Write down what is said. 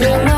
Listen.